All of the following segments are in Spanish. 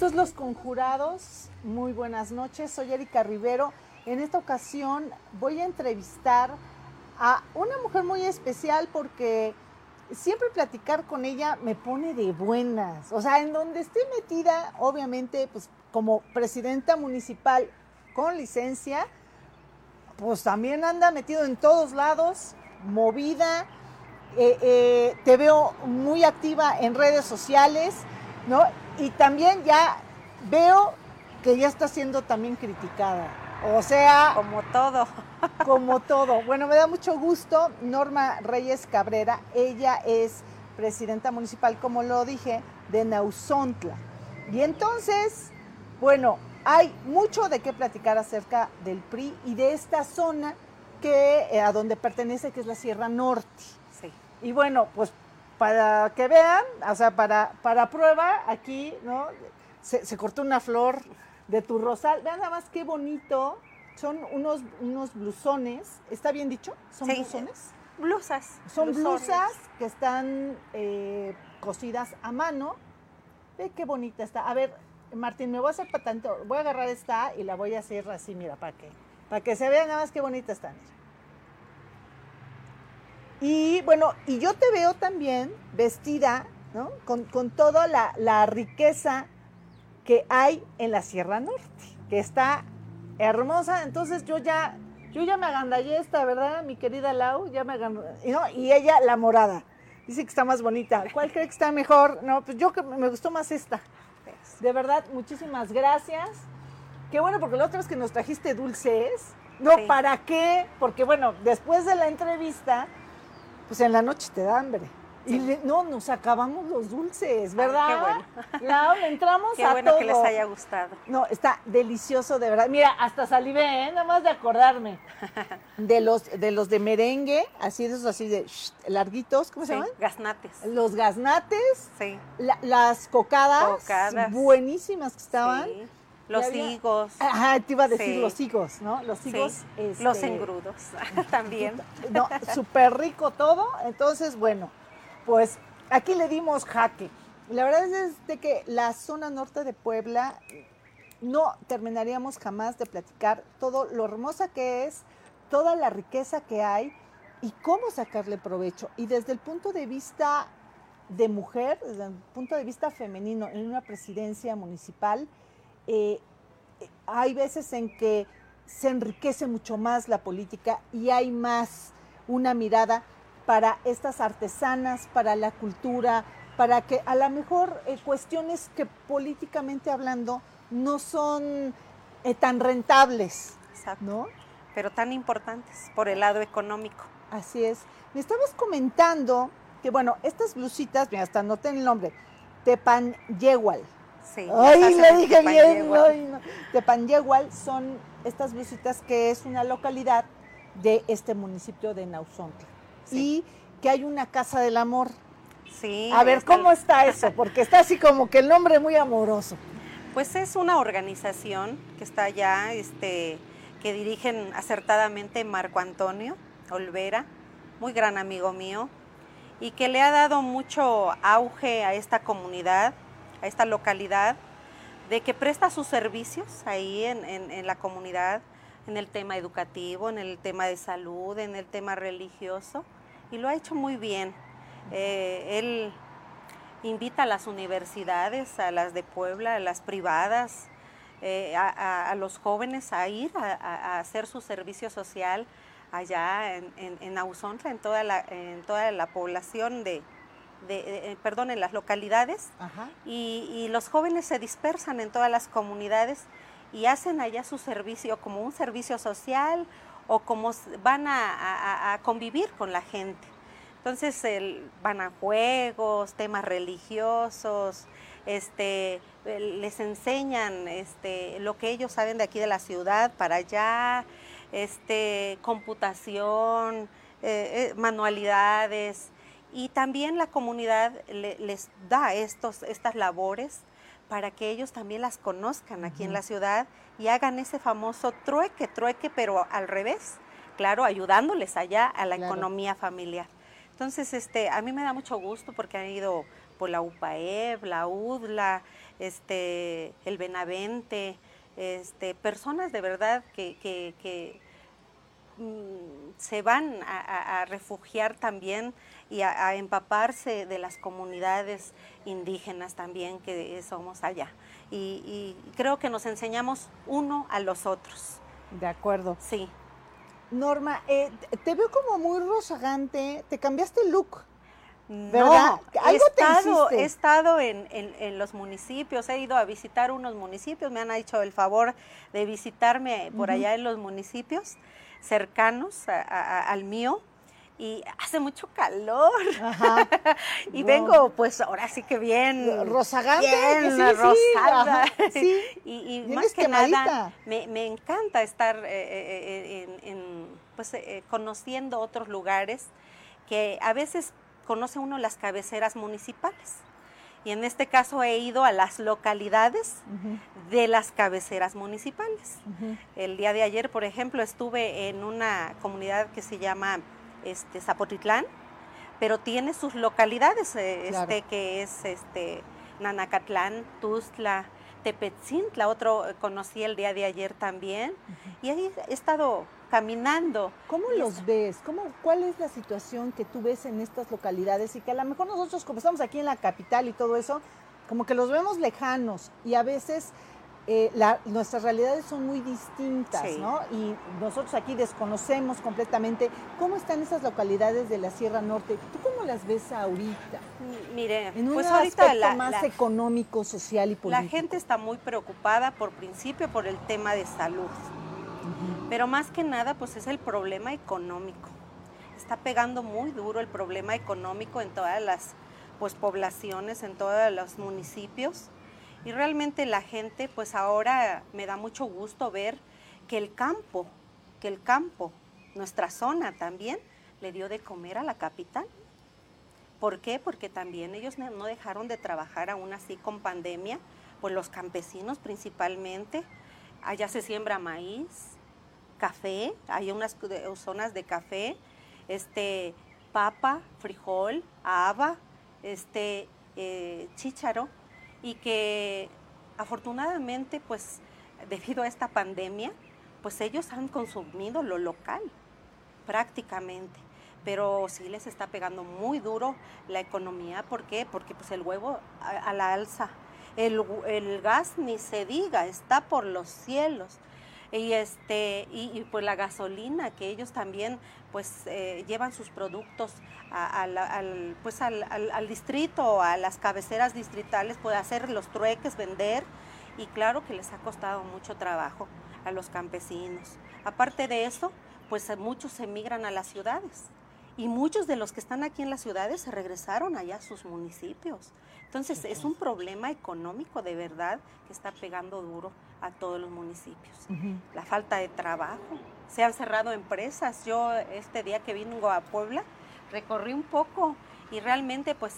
Dios los conjurados, muy buenas noches, soy Erika Rivero. En esta ocasión voy a entrevistar a una mujer muy especial porque siempre platicar con ella me pone de buenas. O sea, en donde esté metida, obviamente, pues como presidenta municipal con licencia, pues también anda metido en todos lados, movida. Eh, eh, te veo muy activa en redes sociales, ¿no? Y también ya veo que ya está siendo también criticada. O sea... Como todo. como todo. Bueno, me da mucho gusto. Norma Reyes Cabrera, ella es presidenta municipal, como lo dije, de Nausontla. Y entonces, bueno, hay mucho de qué platicar acerca del PRI y de esta zona que eh, a donde pertenece, que es la Sierra Norte. Sí. Y bueno, pues para que vean, o sea, para, para prueba, aquí, ¿no? Se, cortó una flor de tu rosal. Vean nada más qué bonito. Son unos, unos blusones. ¿Está bien dicho? ¿Son blusones? Blusas. Son blusas que están eh, cosidas a mano. Ve qué bonita está. A ver, Martín, me voy a hacer para tanto. Voy a agarrar esta y la voy a hacer así, mira, para que, para que se vean nada más qué bonita están. Y bueno, y yo te veo también vestida, ¿no? Con, toda la, riqueza que hay en la Sierra Norte, que está hermosa. Entonces yo ya, yo ya me agandallé esta, ¿verdad? Mi querida Lau, ya me agandallé. ¿no? Y ella, la morada. Dice que está más bonita. ¿Cuál cree que está mejor? No, pues yo que me gustó más esta. De verdad, muchísimas gracias. Qué bueno, porque la otra vez que nos trajiste dulces. No, ¿para qué? Porque bueno, después de la entrevista, pues en la noche te da hambre. Y no, nos acabamos los dulces, ¿verdad? qué bueno. Claro, entramos qué bueno que les haya gustado. No, está delicioso, de verdad. Mira, hasta salivé, ¿eh? nada más de acordarme. De los de los de merengue, así de esos así de larguitos, ¿cómo se llaman? Gaznates. Los gaznates. Sí. las cocadas, cocadas. Buenísimas que estaban. Sí. Los higos. Ajá, te iba a decir los higos, ¿no? Los higos. Este, los engrudos también. No, súper rico todo. Entonces, bueno, pues aquí le dimos jaque. La verdad es de que la zona norte de Puebla no terminaríamos jamás de platicar todo lo hermosa que es, toda la riqueza que hay y cómo sacarle provecho. Y desde el punto de vista de mujer, desde el punto de vista femenino, en una presidencia municipal, eh, hay veces en que se enriquece mucho más la política y hay más una mirada para estas artesanas, para la cultura, para que a lo mejor eh, cuestiones que políticamente hablando no son eh, tan rentables, ¿no? Pero tan importantes por el lado económico. Así es. Me estabas comentando que, bueno, estas blusitas, mira, hasta noté el nombre, Tepanyewal. Sí. Ay, le dije bien. Ay, son estas blusitas que es una localidad de este municipio de Nausontla. Y que hay una casa del amor. Sí. A ver, ¿cómo está eso? Porque está así como que el nombre muy amoroso. Pues es una organización que está allá, este, que dirigen acertadamente Marco Antonio Olvera, muy gran amigo mío, y que le ha dado mucho auge a esta comunidad a esta localidad, de que presta sus servicios ahí en, la comunidad, en el tema educativo, en el tema de salud, en el tema religioso, y lo ha hecho muy bien. Eh, él invita a las universidades, a las de Puebla, a las privadas, eh, a, los jóvenes a ir a, hacer su servicio social allá en, en, en en toda la, en toda la población de, de, eh, perdón, en las localidades y, los jóvenes se dispersan en todas las comunidades y hacen allá su servicio como un servicio social o como van a, convivir con la gente. Entonces van a juegos, temas religiosos, este, les enseñan este, lo que ellos saben de aquí de la ciudad para allá, este, computación, eh, eh, manualidades, y también la comunidad les da estos, estas labores para que ellos también las conozcan aquí en la ciudad y hagan ese famoso trueque, trueque, pero al revés, claro, ayudándoles allá a la economía familiar. Entonces, este, a mí me da mucho gusto porque han ido por la UPAEB, la UDLA, este, el Benavente, este, personas de verdad que, mm, se van a, refugiar también y a, empaparse de las comunidades indígenas también que somos allá. Y, creo que nos enseñamos uno a los otros. De acuerdo. Sí. Norma, eh, te veo como muy rozagante, te cambiaste el look. ¿verdad? he estado, he estado en, los municipios, he ido a visitar unos municipios, me han hecho el favor de visitarme por allá en los municipios cercanos al mío y hace mucho calor. y vengo, pues ahora sí que bien. Rozagante. Bien rosada. y, más que nada, me, encanta estar eh, eh, eh, en, pues, conociendo otros lugares que a veces conoce uno las cabeceras municipales. Y en este caso he ido a las localidades de las cabeceras municipales. El día de ayer, por ejemplo, estuve en una comunidad que se llama este, Zapotitlán, pero tiene sus localidades, eh, este, que es este, Nanacatlán, Tuzla, Tepetzintla, otro eh, conocí el día de ayer también, y ahí he estado caminando. ¿Cómo los ves? ¿Cómo, ¿Cuál es la situación que tú ves en estas localidades y que a lo mejor nosotros, como estamos aquí en la capital y todo eso, como que los vemos lejanos y a veces eh, nuestras realidades son muy distintas, ¿no? Y nosotros aquí desconocemos completamente cómo están esas localidades de la Sierra Norte. ¿Tú cómo las ves ahorita? Mire, en un pues la, más económico, social y político. La gente está muy preocupada por principio por el tema de salud. Pero más que nada, pues es el problema económico. Está pegando muy duro el problema económico en todas las pues, poblaciones, en todos los municipios. Y realmente la gente, pues ahora me da mucho gusto ver que el campo, que el campo, nuestra zona también, le dio de comer a la capital. ¿Por qué? Porque también ellos no dejaron de trabajar aún así con pandemia, pues los campesinos principalmente. Allá se siembra maíz, café, hay unas zonas de café, este, papa, frijol, haba, este, eh, chícharo, y que afortunadamente, pues, debido a esta pandemia, pues ellos han consumido lo local, prácticamente. Pero sí les está pegando muy duro la economía. ¿Por qué? Porque pues el huevo a, la alza. El, el gas ni se diga, está por los cielos y este y, pues la gasolina que ellos también pues eh, llevan sus productos al, pues al, al, distrito a las cabeceras distritales puede hacer los trueques vender y claro que les ha costado mucho trabajo a los campesinos. Aparte de eso pues muchos emigran a las ciudades y muchos de los que están aquí en las ciudades se regresaron allá a sus municipios. Entonces es un problema económico de verdad que está pegando duro a todos los municipios. La falta de trabajo, se han cerrado empresas. Yo este día que vino a Puebla recorrí un poco y realmente pues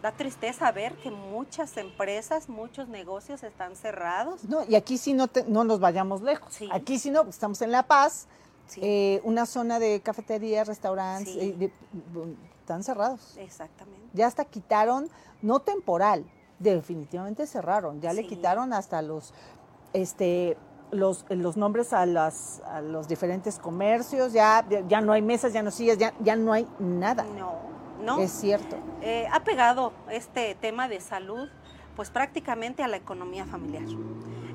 da tristeza ver que muchas empresas, muchos negocios están cerrados. No, y aquí sí no, no nos vayamos lejos. Aquí sí no, estamos en La Paz, eh, una zona de cafeterías, restaurantes, eh, están cerrados. Exactamente. Ya hasta quitaron, no temporal, definitivamente cerraron, ya le quitaron hasta los este los, los nombres a, las, a los diferentes comercios, ya, ya no hay mesas, ya no sillas, ya, ya no hay nada. No, no. Es cierto. Eh, ha pegado este tema de salud pues prácticamente a la economía familiar.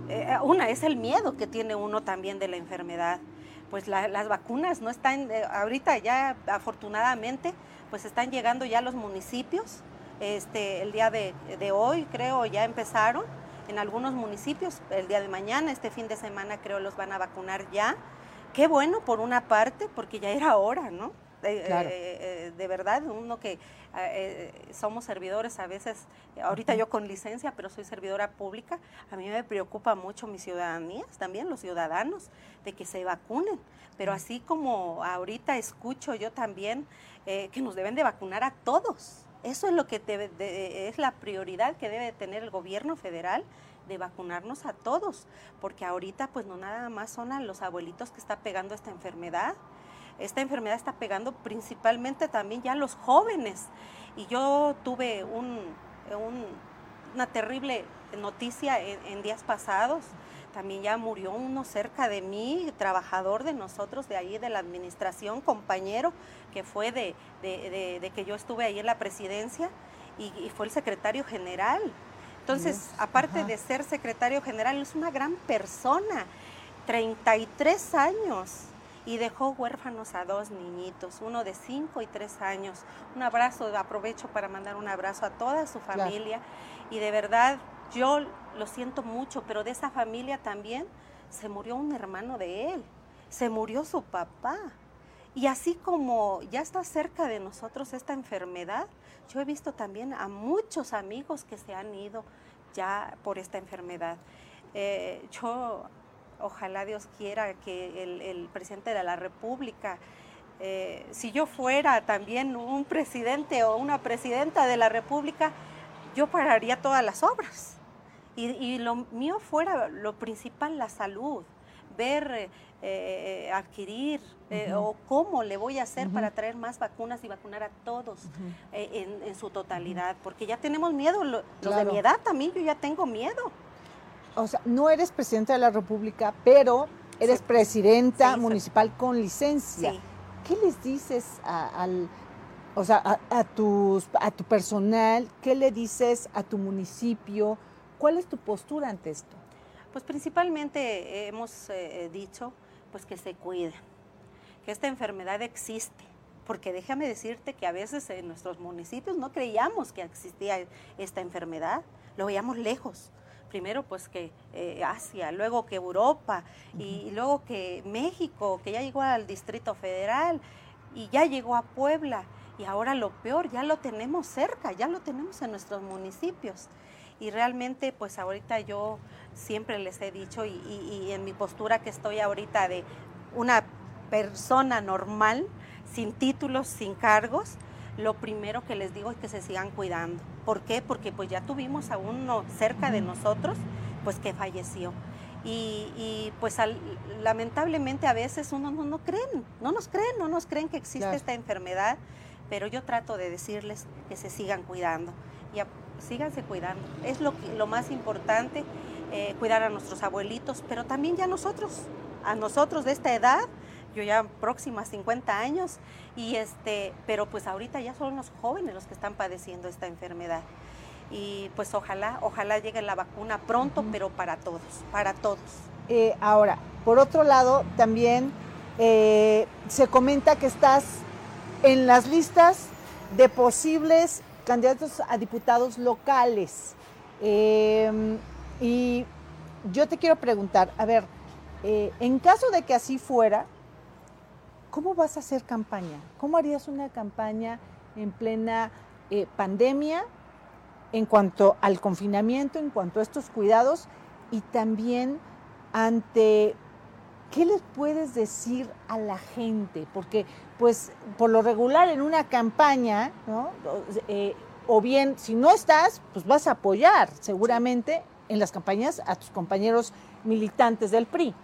Eh, una es el miedo que tiene uno también de la enfermedad. Pues las vacunas no están, eh, ahorita ya afortunadamente, pues están llegando ya a los municipios. Este, el día de, de hoy creo ya empezaron en algunos municipios el día de mañana, este fin de semana creo los van a vacunar ya. Qué bueno por una parte, porque ya era hora, ¿no? Eh, eh, de verdad, uno que eh, somos servidores a veces, ahorita yo con licencia, pero soy servidora pública, a mí me preocupa mucho mis ciudadanías, también los ciudadanos, de que se vacunen. Pero así como ahorita escucho yo también que nos deben de vacunar a todos, eso es lo que es la prioridad que debe tener el gobierno federal de vacunarnos a todos, porque ahorita pues no nada más son a los abuelitos que está pegando esta enfermedad, esta enfermedad está pegando principalmente también ya a los jóvenes. Y yo tuve un, una terrible noticia en, días pasados. También ya murió uno cerca de mí, trabajador de nosotros, de ahí de la administración, compañero, que fue de, que yo estuve ahí en la presidencia y, fue el secretario general. Entonces, aparte de ser secretario general, es una gran persona, 33 años y dejó huérfanos a dos niñitos, uno de cinco y tres años. Un abrazo, aprovecho para mandar un abrazo a toda su familia y de verdad yo lo siento mucho, pero de esa familia también se murió un hermano de él, se murió su papá. Y así como ya está cerca de nosotros esta enfermedad, yo he visto también a muchos amigos que se han ido ya por esta enfermedad. Eh, yo ojalá Dios quiera que el, presidente de la República, eh, si yo fuera también un presidente o una presidenta de la República, yo pararía todas las obras. Y, lo mío fuera lo principal, la salud, ver, eh, adquirir eh, o cómo le voy a hacer para traer más vacunas y vacunar a todos en, su totalidad, porque ya tenemos miedo, los de mi edad también, yo ya tengo miedo o sea, no eres presidenta de la República, pero eres presidenta municipal con licencia. ¿Qué les dices a, al, o sea, a, tus, a tu personal? ¿Qué le dices a tu municipio? ¿Cuál es tu postura ante esto? Pues principalmente hemos eh, dicho pues que se cuiden, que esta enfermedad existe, porque déjame decirte que a veces en nuestros municipios no creíamos que existía esta enfermedad, lo veíamos lejos primero pues que eh, Asia, luego que Europa y, luego que México, que ya llegó al Distrito Federal y ya llegó a Puebla y ahora lo peor, ya lo tenemos cerca, ya lo tenemos en nuestros municipios. Y realmente pues ahorita yo siempre les he dicho y, y en mi postura que estoy ahorita de una persona normal, sin títulos, sin cargos, lo primero que les digo es que se sigan cuidando. ¿Por qué? Porque pues ya tuvimos a uno cerca de nosotros, pues que falleció. Y, pues lamentablemente a veces uno no, no, creen, no nos creen, no nos creen que existe esta enfermedad, pero yo trato de decirles que se sigan cuidando. Y síganse cuidando. Es lo, lo más importante, eh, cuidar a nuestros abuelitos, pero también ya nosotros, a nosotros de esta edad, yo ya próxima a 50 años, y este, pero pues ahorita ya son los jóvenes los que están padeciendo esta enfermedad. Y pues ojalá, ojalá llegue la vacuna pronto, pero para todos, para todos. Eh, ahora, por otro lado, también eh, se comenta que estás en las listas de posibles candidatos a diputados locales. Em, y yo te quiero preguntar, a ver, eh, en caso de que así fuera, ¿cómo vas a hacer campaña? ¿Cómo harías una campaña en plena eh, pandemia en cuanto al confinamiento, en cuanto a estos cuidados y también ante qué les puedes decir a la gente? Porque pues por lo regular en una campaña, ¿no? Eh, o bien si no estás, pues vas a apoyar seguramente en las campañas a tus compañeros militantes del PRI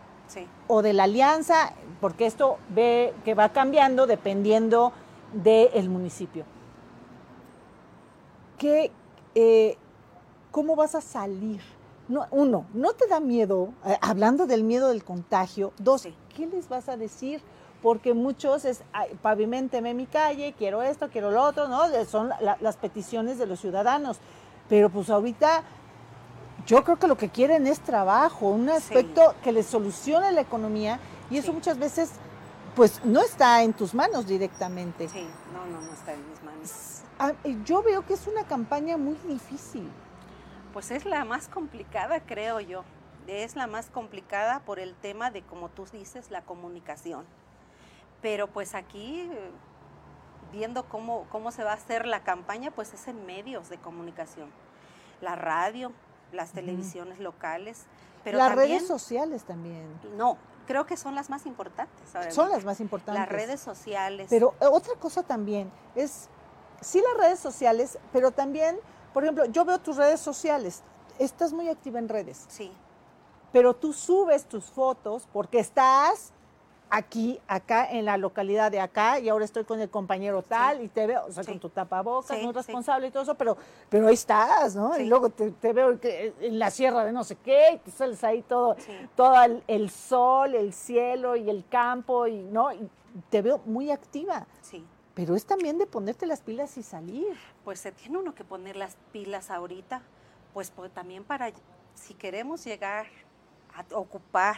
o de la alianza, porque esto ve que va cambiando dependiendo del municipio. ¿Qué, eh, ¿Cómo vas a salir? No, uno, ¿no te da miedo, eh, hablando del miedo del contagio? Dos, ¿qué les vas a decir? Porque muchos es, pavimenteme mi calle, quiero esto, quiero lo otro, ¿no? Son las peticiones de los ciudadanos. Pero pues ahorita yo creo que lo que quieren es trabajo, un aspecto que les solucione la economía y eso muchas veces pues no está en tus manos directamente. Sí, no, no, no está en mis manos. Ah, yo veo que es una campaña muy difícil. Pues es la más complicada, creo yo. Es la más complicada por el tema de, como tú dices, la comunicación. Pero pues aquí, viendo cómo, cómo se va a hacer la campaña, pues es en medios de comunicación. La radio, las televisiones locales. Pero las redes sociales también. No, creo que son las más importantes. Son las más importantes. Las redes sociales. Pero eh, otra cosa también es, sí las redes sociales, pero también, por ejemplo, yo veo tus redes sociales, estás muy activa en redes. Sí. Pero tú subes tus fotos porque estás aquí, acá, en la localidad de acá, y ahora estoy con el compañero tal, y te veo, o sea, con tu tapabocas, no responsable y todo eso, pero, pero ahí estás, ¿no? Y luego te, veo en la sierra de no sé qué, y te sales ahí todo, todo el, sol, el cielo y el campo, y no, y te veo muy activa. Sí. Pero es también de ponerte las pilas y salir. Pues se tiene uno que poner las pilas ahorita, pues, pues también para, si queremos llegar a ocupar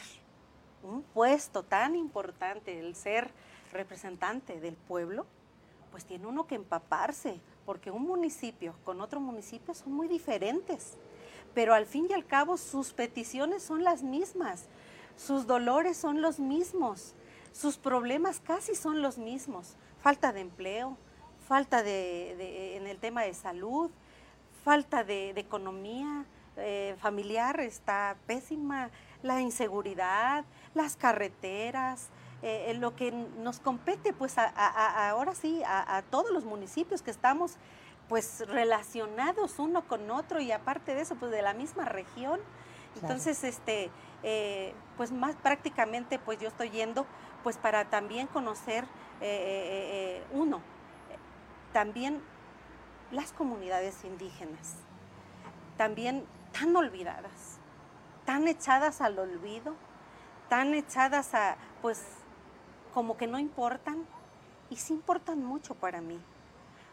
un puesto tan importante, el ser representante del pueblo, pues tiene uno que empaparse, porque un municipio con otro municipio son muy diferentes, pero al fin y al cabo sus peticiones son las mismas, sus dolores son los mismos, sus problemas casi son los mismos, falta de empleo, falta de, en el tema de salud, falta de, economía eh, familiar está pésima, la inseguridad, las carreteras, eh, lo que nos compete, pues ahora sí, a, todos los municipios que estamos pues relacionados uno con otro y aparte de eso, pues de la misma región. Entonces, este, eh, pues más prácticamente, pues yo estoy yendo, pues para también conocer eh, uno, también las comunidades indígenas, también tan olvidadas, tan echadas al olvido, tan echadas a, pues, como que no importan, y sí importan mucho para mí,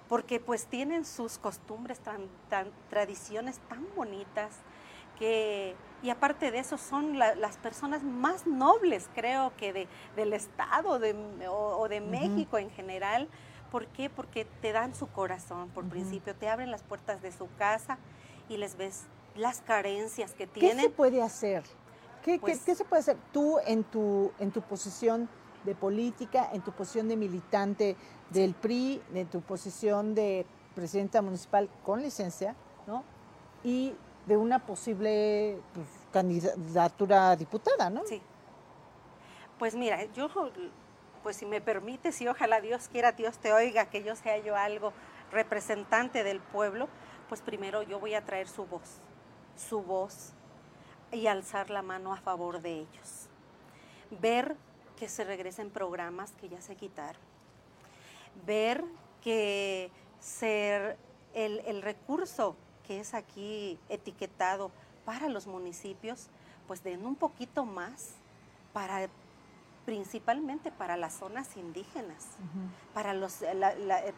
porque pues tienen sus costumbres, tan, tradiciones tan bonitas, que, y aparte de eso son las personas más nobles, creo que de, del Estado de, o, de México en general. ¿Por qué? Porque te dan su corazón, por principio, te abren las puertas de su casa y les ves las carencias que tienen. ¿Qué se puede hacer? Pues ¿Qué, se puede hacer tú en tu, en tu posición de política, en tu posición de militante del PRI, en tu posición de presidenta municipal con licencia, ¿no? Y de una posible pues, candidatura a diputada, ¿no? Sí. Pues mira, yo, pues si me permites y ojalá Dios quiera, Dios te oiga, que yo sea yo algo representante del pueblo, pues primero yo voy a traer su voz, su voz, y alzar la mano a favor de ellos. Ver que se regresen programas que ya se quitaron. Ver que ser el, recurso que es aquí etiquetado para los municipios, pues den un poquito más para principalmente para las zonas indígenas, para, los,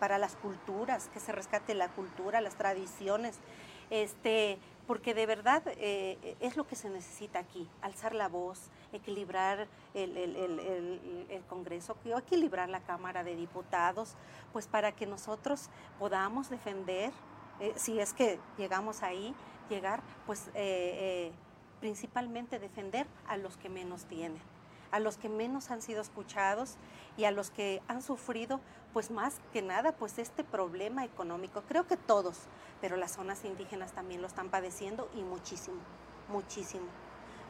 para las culturas, que se rescate la cultura, las tradiciones, este, porque de verdad eh, es lo que se necesita aquí, alzar la voz, equilibrar el, Congreso, equilibrar la Cámara de Diputados, pues para que nosotros podamos defender, eh, si es que llegamos ahí, llegar, pues eh, principalmente defender a los que menos tienen a los que menos han sido escuchados y a los que han sufrido, pues más que nada, pues este problema económico. Creo que todos, pero las zonas indígenas también lo están padeciendo y muchísimo, muchísimo.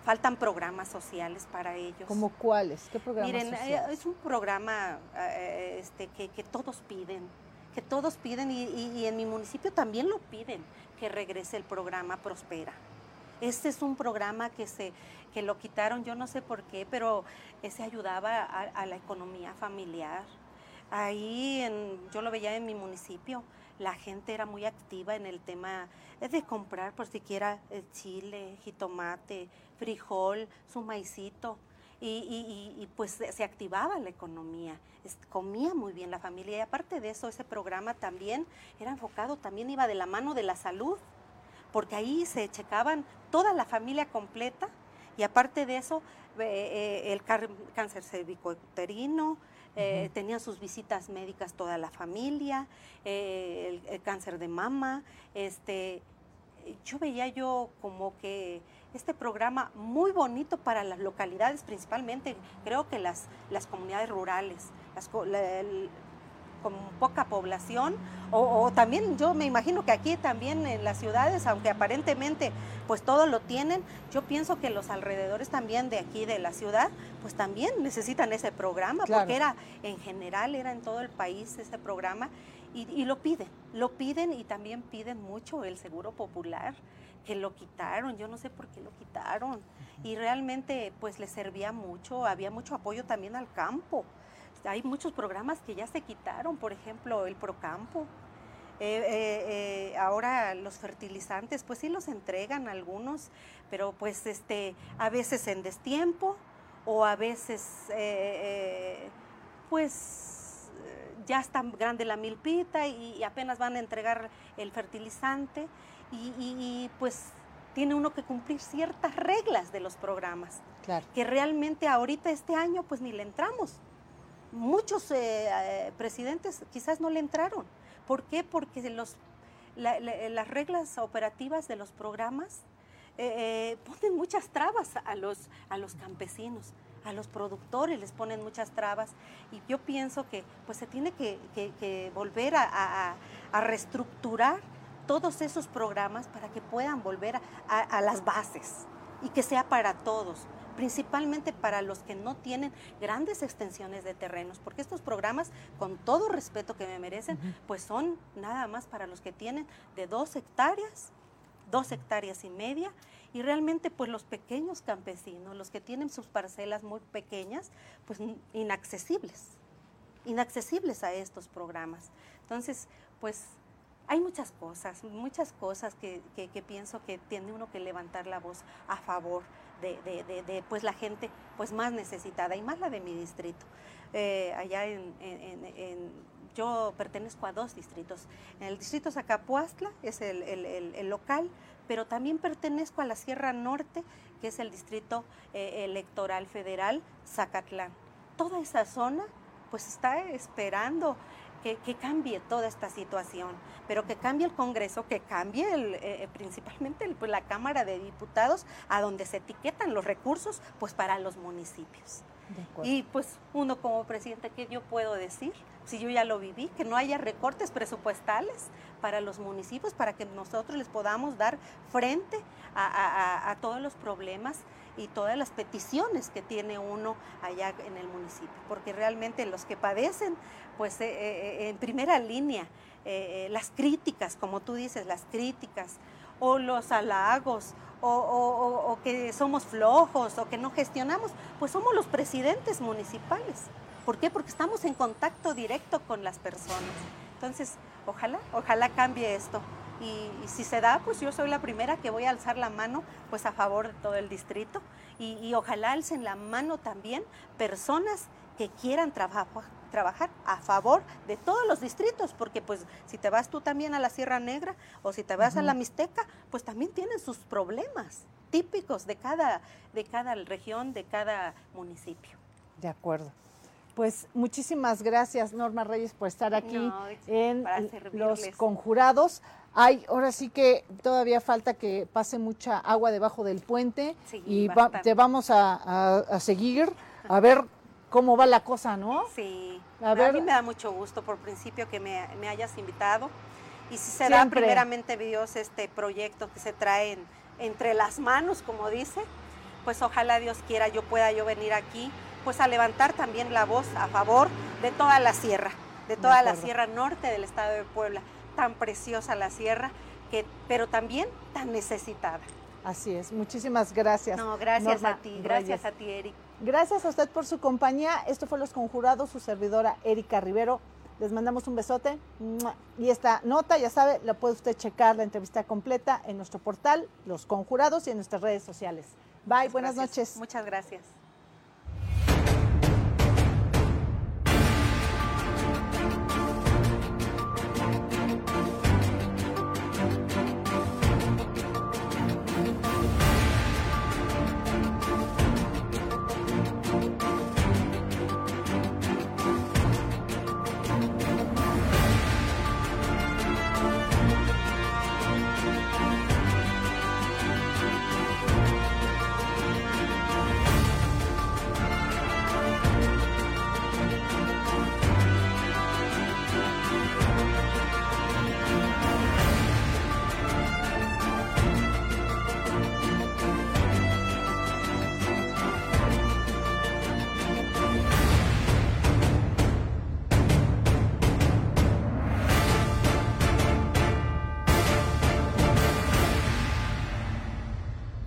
Faltan programas sociales para ellos. ¿Como cuáles? ¿Qué programas Miren, eh, es un programa eh, este, que, todos piden, que todos piden y, y en mi municipio también lo piden, que regrese el programa Prospera. Este es un programa que se que lo quitaron, yo no sé por qué, pero ese ayudaba a, la economía familiar. Ahí en, yo lo veía en mi municipio, la gente era muy activa en el tema de comprar por siquiera el chile, jitomate, frijol, su maicito. Y, y, pues se activaba la economía, comía muy bien la familia y aparte de eso ese programa también era enfocado, también iba de la mano de la salud porque ahí se checaban toda la familia completa y aparte de eso, eh, eh, el cáncer cervicouterino, eh, tenían sus visitas médicas toda la familia, el, cáncer de mama, este, yo veía yo como que este programa muy bonito para las localidades, principalmente creo que las, las comunidades rurales, las, con poca población, o, también yo me imagino que aquí también en las ciudades, aunque aparentemente pues todo lo tienen, yo pienso que los alrededores también de aquí de la ciudad, pues también necesitan ese programa, porque era en general, era en todo el país ese programa, y, y, lo piden, lo piden y también piden mucho el seguro popular, que lo quitaron, yo no sé por qué lo quitaron. Y realmente pues le servía mucho, había mucho apoyo también al campo. Hay muchos programas que ya se quitaron, por ejemplo, el Procampo. Eh, eh, eh, ahora los fertilizantes, pues sí los entregan algunos, pero pues este, a veces en destiempo o a veces pues ya está grande la milpita y, apenas van a entregar el fertilizante y, pues tiene uno que cumplir ciertas reglas de los programas. Claro. Que realmente ahorita este año pues ni le entramos. Muchos presidentes quizás no le entraron. ¿Por qué? Porque las reglas operativas de los programas eh, eh, ponen muchas trabas a los, a los campesinos, a los productores les ponen muchas trabas. Y yo pienso que pues se tiene que, volver a, reestructurar todos esos programas para que puedan volver a las bases y que sea para todos principalmente para los que no tienen grandes extensiones de terrenos, porque estos programas, con todo respeto que me merecen, pues son nada más para los que tienen de dos hectáreas, dos hectáreas y media, y realmente pues los pequeños campesinos, los que tienen sus parcelas muy pequeñas, pues inaccesibles, inaccesibles a estos programas. Entonces, pues hay muchas cosas, muchas cosas que, que, pienso que tiene uno que levantar la voz a favor de, pues la gente pues más necesitada y más la de mi distrito. Eh, allá en, yo pertenezco a dos distritos. En el distrito Zacapuastla es el, local, pero también pertenezco a la Sierra Norte, que es el distrito eh, electoral federal Zacatlán. Toda esa zona pues está esperando que, cambie toda esta situación, pero que cambie el Congreso, que cambie el, eh, eh, principalmente pues, la Cámara de Diputados, a donde se etiquetan los recursos pues, para los municipios. Y pues uno como presidente, ¿qué yo puedo decir? Si yo ya lo viví, que no haya recortes presupuestales para los municipios, para que nosotros les podamos dar frente a todos los problemas y todas las peticiones que tiene uno allá en el municipio, porque realmente los que padecen, pues eh, eh, en primera línea, eh, las críticas, como tú dices, las críticas, o los halagos, o, que somos flojos, o que no gestionamos, pues somos los presidentes municipales. ¿Por qué? Porque estamos en contacto directo con las personas. Entonces, ojalá, ojalá cambie esto. Y, si se da, pues yo soy la primera que voy a alzar la mano pues a favor de todo el distrito y, ojalá alcen la mano también personas que quieran trabajar a favor de todos los distritos, porque pues si te vas tú también a la Sierra Negra o si te vas a la Mixteca, pues también tienen sus problemas típicos de cada, de cada región, de cada municipio. De acuerdo. Pues muchísimas gracias, Norma Reyes, por estar aquí en Los Conjurados. Hay, ahora sí que todavía falta que pase mucha agua debajo del puente y te vamos a, seguir a ver cómo va la cosa, ¿no? Sí, a, ver. mí me da mucho gusto por principio que me, hayas invitado. Y si se da primeramente Dios este proyecto que se trae entre las manos, como dice, pues ojalá Dios quiera yo pueda yo venir aquí pues a levantar también la voz a favor de toda la sierra, de toda la sierra norte del estado de Puebla, tan preciosa la sierra, que, pero también tan necesitada. Así es, muchísimas gracias. No, gracias a ti, gracias a ti, Eric. Gracias a usted por su compañía. Esto fue Los Conjurados, su servidora Erika Rivero. Les mandamos un besote. Y esta nota, ya sabe, la puede usted checar la entrevista completa en nuestro portal, Los Conjurados, y en nuestras redes sociales. Bye, buenas noches. Muchas gracias.